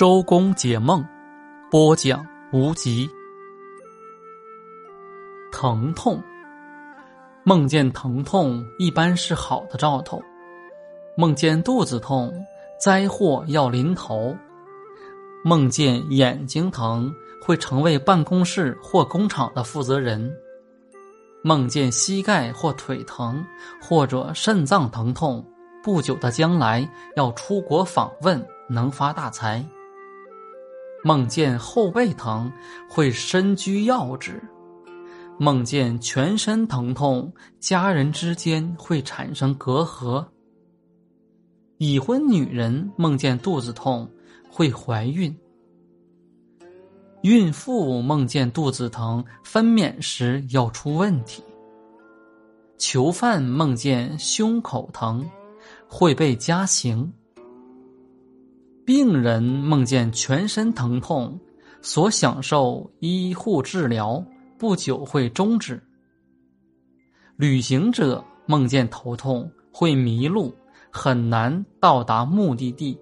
周公解梦，播讲无极。疼痛，梦见疼痛一般是好的兆头。梦见肚子痛，灾祸要临头。梦见眼睛疼，会成为办公室或工厂的负责人。梦见膝盖或腿疼，或者肾脏疼痛，不久的将来要出国访问，能发大财。梦见后背疼，会身居要职；梦见全身疼痛，家人之间会产生隔阂。已婚女人梦见肚子痛，会怀孕；孕妇梦见肚子疼，分娩时要出问题；囚犯梦见胸口疼，会被加刑。病人梦见全身疼痛，所享受医护治疗不久会终止。旅行者梦见头痛，会迷路，很难到达目的地。